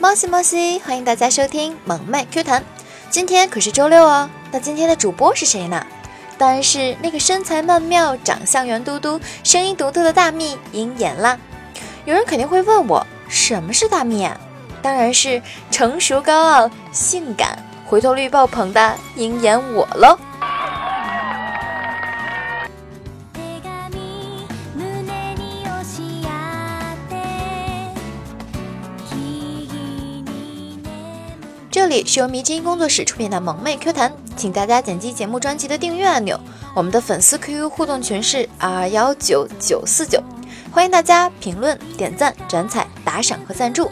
猫西猫西，欢迎大家收听萌妹 Q 弹。今天可是周六哦，那今天的主播是谁呢？当然是那个身材曼妙、长相圆嘟嘟、声音独特的大蜜鹰眼啦。有人肯定会问我，什么是大蜜啊？当然是成熟、高傲、性感、回头率爆棚的鹰眼我喽。这里是由迷之音工作室出品的萌妹 Q 弹，请大家点击节目专辑的订阅按钮。我们的粉丝 QQ 互动群是二幺九九四九，欢迎大家评论、点赞、转采、打赏和赞助。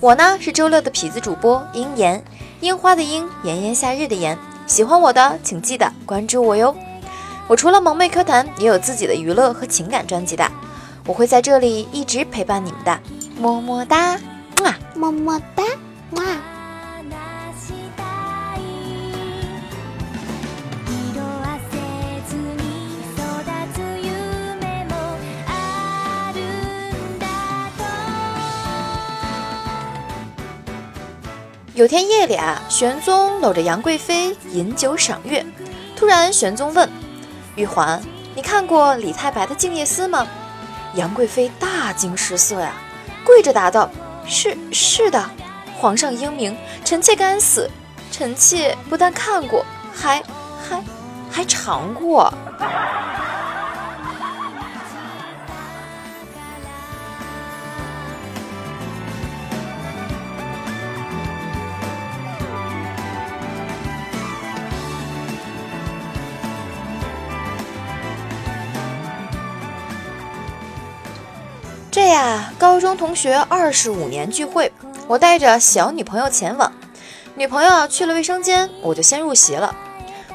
我呢是周六的痞子主播樱言，樱花的樱，炎炎夏日的炎。喜欢我的请记得关注我哟。我除了萌妹 Q 弹，也有自己的娱乐和情感专辑的，我会在这里一直陪伴你们的，么么哒，么么哒，哇。有天夜里啊，玄宗搂着杨贵妃饮酒赏月。突然，玄宗问玉环：“你看过李太白的《静夜思》吗？”杨贵妃大惊失色呀，跪着答道：“是是的，皇上英明，臣妾敢死。臣妾不但看过，还还还尝过。”呀，高中同学二十五年聚会，我带着小女朋友前往。女朋友去了卫生间，我就先入席了。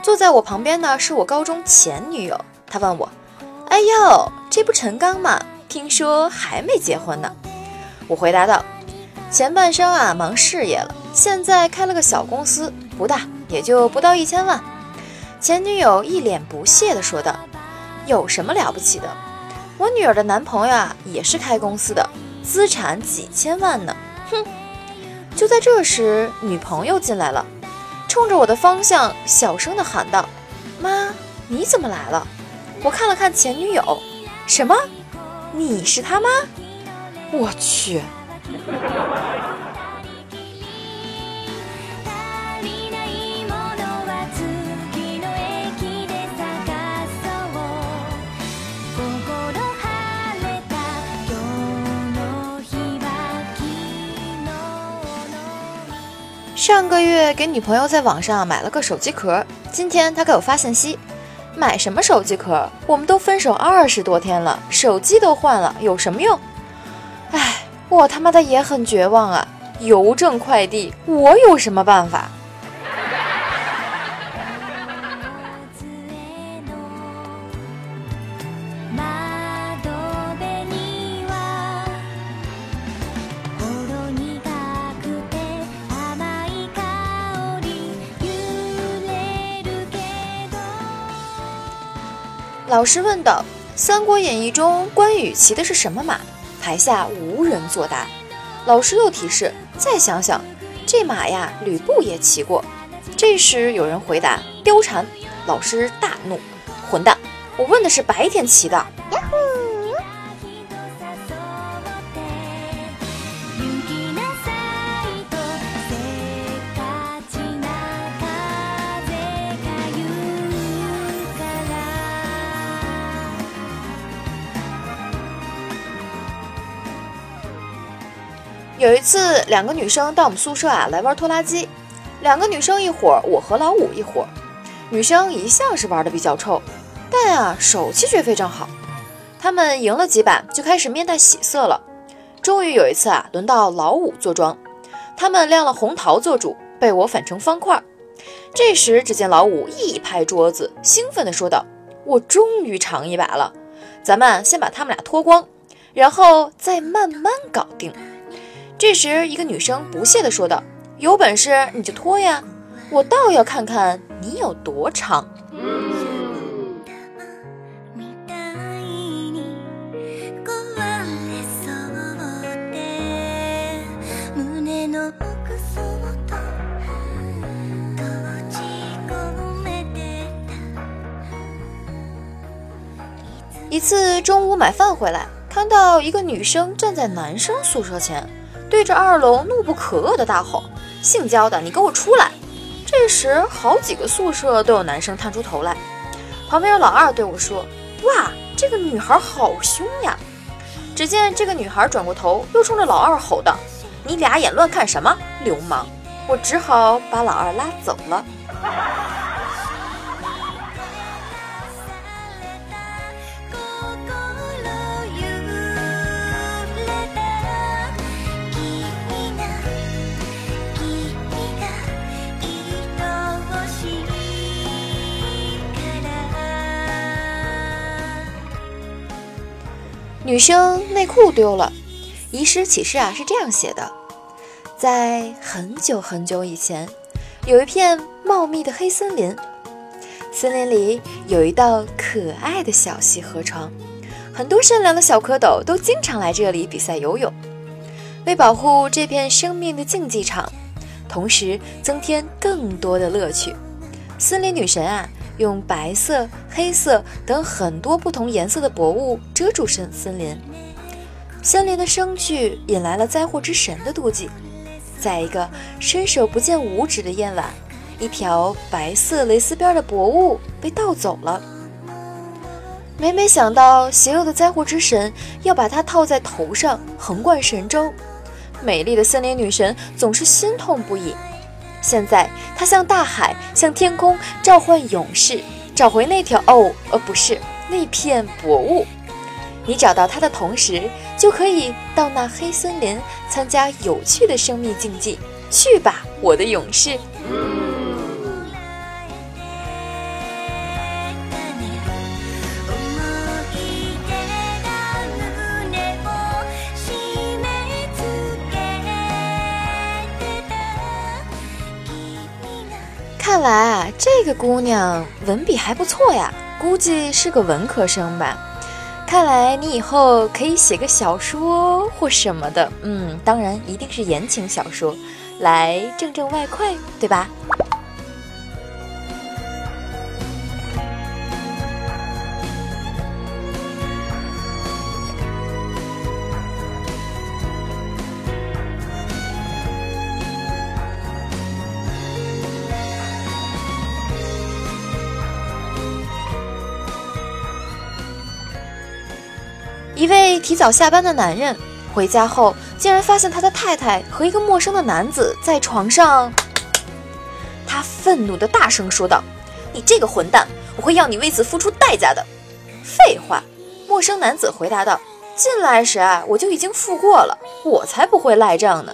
坐在我旁边的是我高中前女友，她问我：“哎呦，这不陈刚吗？听说还没结婚呢。”我回答道：“前半生啊忙事业了，现在开了个小公司，不大，也就不到一千万。”前女友一脸不屑地说道：“有什么了不起的？”我女儿的男朋友啊，也是开公司的，资产几千万呢。哼！就在这时，女朋友进来了，冲着我的方向小声的喊道：“妈，你怎么来了？”我看了看前女友，什么？你是他妈？我去！上个月给女朋友在网上买了个手机壳，今天她给我发信息，买什么手机壳？我们都分手二十多天了，手机都换了，有什么用？哎，我他妈的也很绝望啊！邮政快递，我有什么办法？老师问道：“《三国演义》中关羽骑的是什么马？”台下无人作答。老师又提示：“再想想，这马呀，吕布也骑过。”这时有人回答：“貂蝉。”老师大怒：“混蛋！我问的是白天骑的。”有一次，两个女生到我们宿舍啊来玩拖拉机，两个女生一伙，我和老五一伙。女生一向是玩的比较臭，但啊手气却非常好。她们赢了几把，就开始面带喜色了。终于有一次啊，轮到老五坐庄，他们亮了红桃做主，被我反成方块。这时，只见老五一拍桌子，兴奋地说道：“我终于尝一把了！咱们先把他们俩脱光，然后再慢慢搞定。”这时一个女生不屑地说道有本事你就脱呀我倒要看看你有多长。一次中午买饭回来看到一个女生站在男生宿舍前对着二楼怒不可遏的大吼：“性交的，你给我出来！”这时，好几个宿舍都有男生探出头来。旁边有老二对我说：“哇，这个女孩好凶呀！”只见这个女孩转过头，又冲着老二吼道：“你俩眼乱看什么，流氓！”我只好把老二拉走了。女生内裤丢了，遗失启事啊是这样写的：在很久很久以前，有一片茂密的黑森林，森林里有一道可爱的小溪河床，很多善良的小蝌蚪都经常来这里比赛游泳。为保护这片生命的竞技场，同时增添更多的乐趣，森林女神啊。用白色、黑色等很多不同颜色的薄雾遮住森森林，森林的生去引来了灾祸之神的妒忌。在一个伸手不见五指的夜晚，一条白色蕾丝边的薄雾被盗走了。每每想到邪恶的灾祸之神要把它套在头上，横贯神州，美丽的森林女神总是心痛不已。现在，他向大海、向天空召唤勇士，找回那条哦，呃，不是那片薄雾。你找到它的同时，就可以到那黑森林参加有趣的生命竞技。去吧，我的勇士！来啊，这个姑娘文笔还不错呀，估计是个文科生吧。看来你以后可以写个小说或什么的，嗯，当然一定是言情小说，来挣挣外快，对吧？提早下班的男人回家后，竟然发现他的太太和一个陌生的男子在床上。他愤怒地大声说道：“你这个混蛋，我会要你为此付出代价的。”废话，陌生男子回答道：“进来时啊，我就已经付过了，我才不会赖账呢。”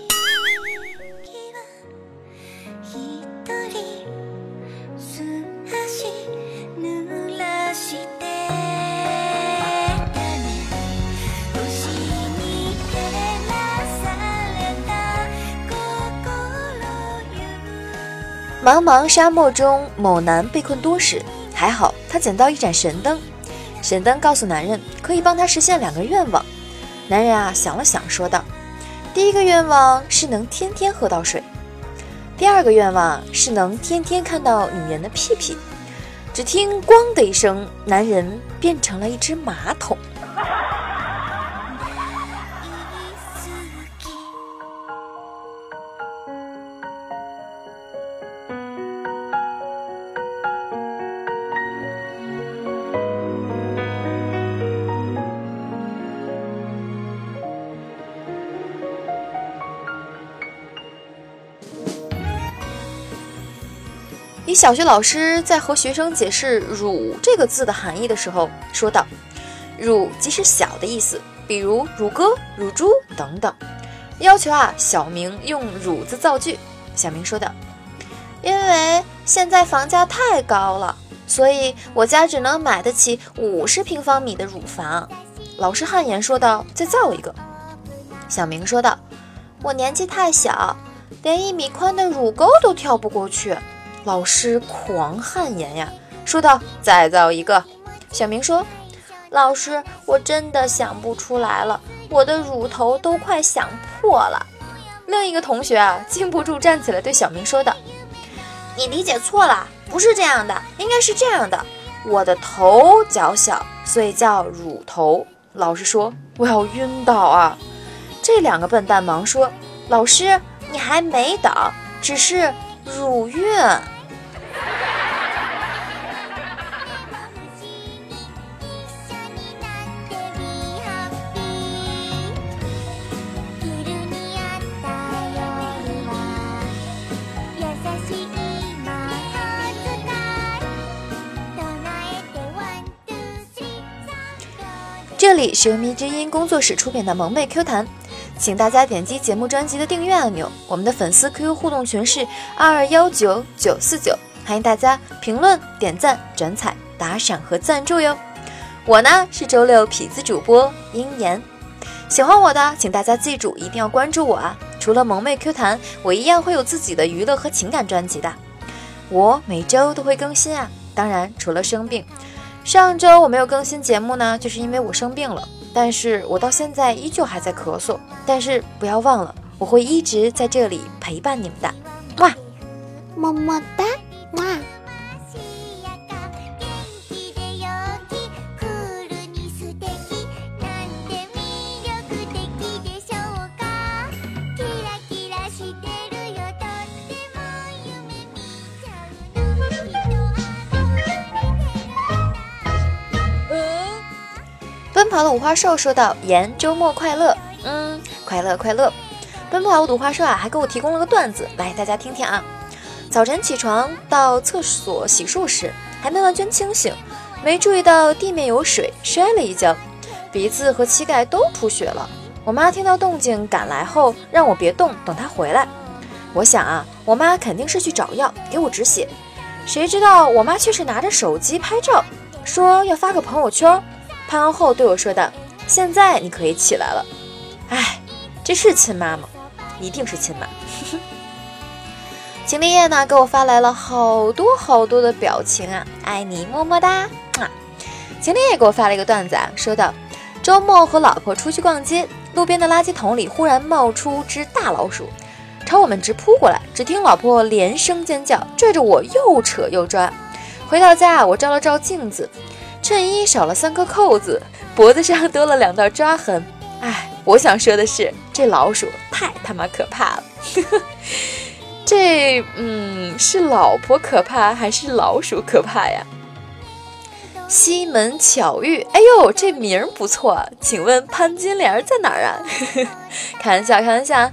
茫茫沙漠中，某男被困多时，还好他捡到一盏神灯。神灯告诉男人，可以帮他实现两个愿望。男人啊，想了想，说道：“第一个愿望是能天天喝到水，第二个愿望是能天天看到女人的屁屁。”只听“咣”的一声，男人变成了一只马桶。一小学老师在和学生解释“乳”这个字的含义的时候，说道：“乳即是小的意思，比如乳鸽、乳猪等等。”要求啊，小明用“乳”字造句。小明说道：“因为现在房价太高了，所以我家只能买得起五十平方米的乳房。”老师汗颜说道：“再造一个。”小明说道：“我年纪太小，连一米宽的乳沟都跳不过去。”老师狂汗颜呀，说道：“再造一个。”小明说：“老师，我真的想不出来了，我的乳头都快想破了。”另一个同学啊，禁不住站起来对小明说道：“你理解错了，不是这样的，应该是这样的。我的头较小，所以叫乳头。老师说我要晕倒啊！这两个笨蛋忙说：“老师，你还没倒，只是乳晕。”里是由迷之音工作室出品的萌妹 Q 弹，请大家点击节目专辑的订阅按钮。我们的粉丝 QQ 互动群是二二幺九九四九，欢迎大家评论、点赞、转采、打赏和赞助哟。我呢是周六痞子主播鹰言，喜欢我的请大家记住一定要关注我啊！除了萌妹 Q 弹，我一样会有自己的娱乐和情感专辑的，我每周都会更新啊。当然除了生病。上周我没有更新节目呢，就是因为我生病了。但是我到现在依旧还在咳嗽。但是不要忘了，我会一直在这里陪伴你们的。哇，么么哒，跑的五花兽说道：“言周末快乐，嗯，快乐快乐。”奔跑五花兽啊，还给我提供了个段子，来大家听听啊。早晨起床到厕所洗漱时，还没完全清醒，没注意到地面有水，摔了一跤，鼻子和膝盖都出血了。我妈听到动静赶来后，让我别动，等她回来。我想啊，我妈肯定是去找药给我止血，谁知道我妈却是拿着手机拍照，说要发个朋友圈。拍完后对我说道：“现在你可以起来了。”哎，这是亲妈吗？一定是亲妈。秦立叶呢，给我发来了好多好多的表情啊，爱你么么哒啊！秦立叶给我发了一个段子啊，说道：周末和老婆出去逛街，路边的垃圾桶里忽然冒出只大老鼠，朝我们直扑过来。只听老婆连声尖叫，拽着我又扯又抓。回到家，我照了照镜子。衬衣少了三颗扣子，脖子上多了两道抓痕。哎，我想说的是，这老鼠太他妈可怕了。这，嗯，是老婆可怕还是老鼠可怕呀？西门巧遇，哎呦，这名儿不错。请问潘金莲在哪儿啊？开玩笑，开玩笑。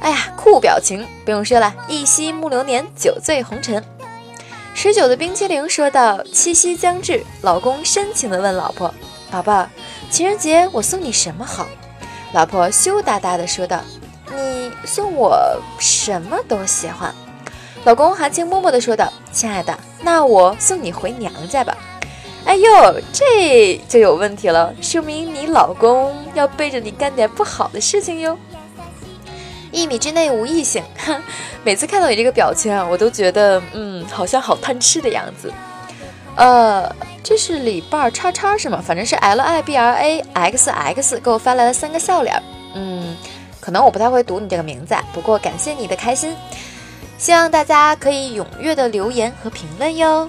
哎呀，酷表情，不用说了，一夕暮流年，酒醉红尘。持久的冰淇淋说道：“七夕将至，老公深情地问老婆：‘宝宝，情人节我送你什么好？’老婆羞答答地说道：‘你送我什么都喜欢。’老公含情脉脉地说道：‘亲爱的，那我送你回娘家吧。’哎呦，这就有问题了，说明你老公要背着你干点不好的事情哟。”一米之内无异性，哼，每次看到你这个表情啊，我都觉得，嗯，好像好贪吃的样子。呃，这是礼拜叉叉是吗？反正是 L I B R A X X 给我发来了三个笑脸。嗯，可能我不太会读你这个名字，不过感谢你的开心，希望大家可以踊跃的留言和评论哟。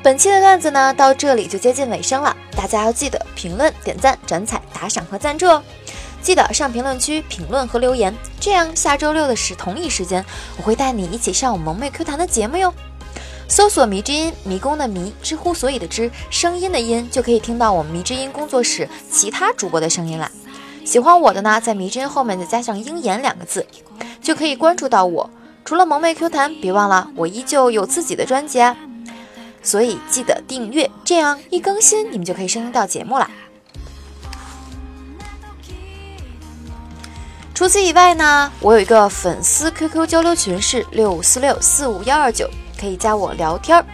本期的段子呢，到这里就接近尾声了。大家要记得评论、点赞、转采、打赏和赞助哦！记得上评论区评论和留言，这样下周六的时同一时间，我会带你一起上我萌妹 Q 弹的节目哟。搜索“迷之音”，迷宫的迷，知乎所以的知，声音的音，就可以听到我们迷之音工作室其他主播的声音啦。喜欢我的呢，在迷之音后面再加上“鹰眼”两个字，就可以关注到我。除了萌妹 Q 弹，别忘了我依旧有自己的专辑啊，所以记得订阅，这样一更新你们就可以收听到节目了。除此以外呢，我有一个粉丝 QQ 交流群是六五四六四五幺二九，可以加我聊天儿，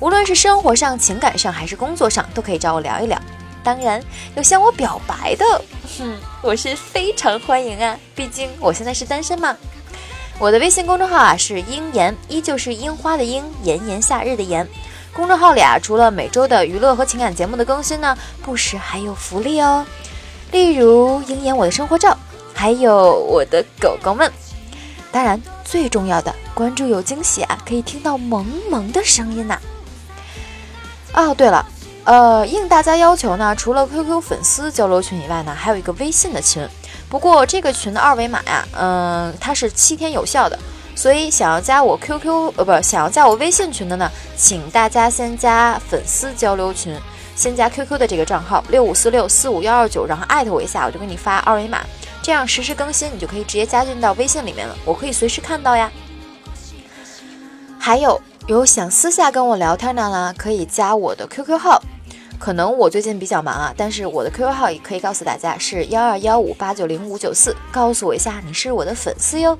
无论是生活上、情感上还是工作上，都可以找我聊一聊。当然，有向我表白的，哼，我是非常欢迎啊，毕竟我现在是单身嘛。我的微信公众号啊是樱言，依旧是樱花的樱，炎炎夏日的炎。公众号里啊，除了每周的娱乐和情感节目的更新呢，不时还有福利哦，例如樱言我的生活照，还有我的狗狗们。当然，最重要的，关注有惊喜啊，可以听到萌萌的声音呐。哦，对了，呃，应大家要求呢，除了 QQ 粉丝交流群以外呢，还有一个微信的群。不过这个群的二维码呀，嗯，它是七天有效的。所以想要加我 QQ 呃不想要加我微信群的呢，请大家先加粉丝交流群，先加 QQ 的这个账号六五四六四五幺二九，然后艾特我一下，我就给你发二维码，这样实时更新，你就可以直接加进到微信里面了，我可以随时看到呀。还有有想私下跟我聊天的呢，可以加我的 QQ 号，可能我最近比较忙啊，但是我的 QQ 号也可以告诉大家是幺二幺五八九零五九四，告诉我一下你是我的粉丝哟。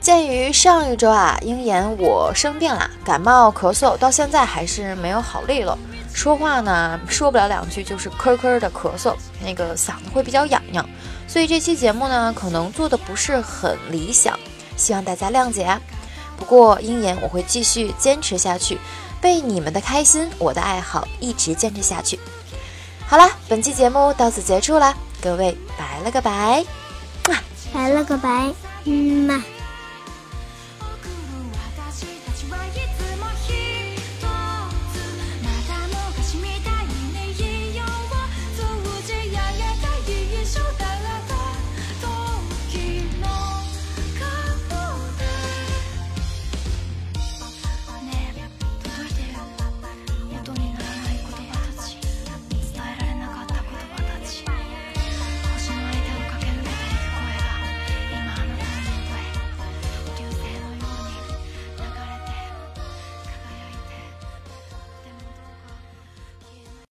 鉴于上一周啊，鹰眼我生病了，感冒咳嗽，到现在还是没有好利落。说话呢，说不了两句就是咳咳的咳嗽，那个嗓子会比较痒痒。所以这期节目呢，可能做的不是很理想，希望大家谅解啊。不过鹰眼我会继续坚持下去，被你们的开心，我的爱好一直坚持下去。好啦，本期节目到此结束啦，各位拜了个拜，拜了个拜，嗯嘛。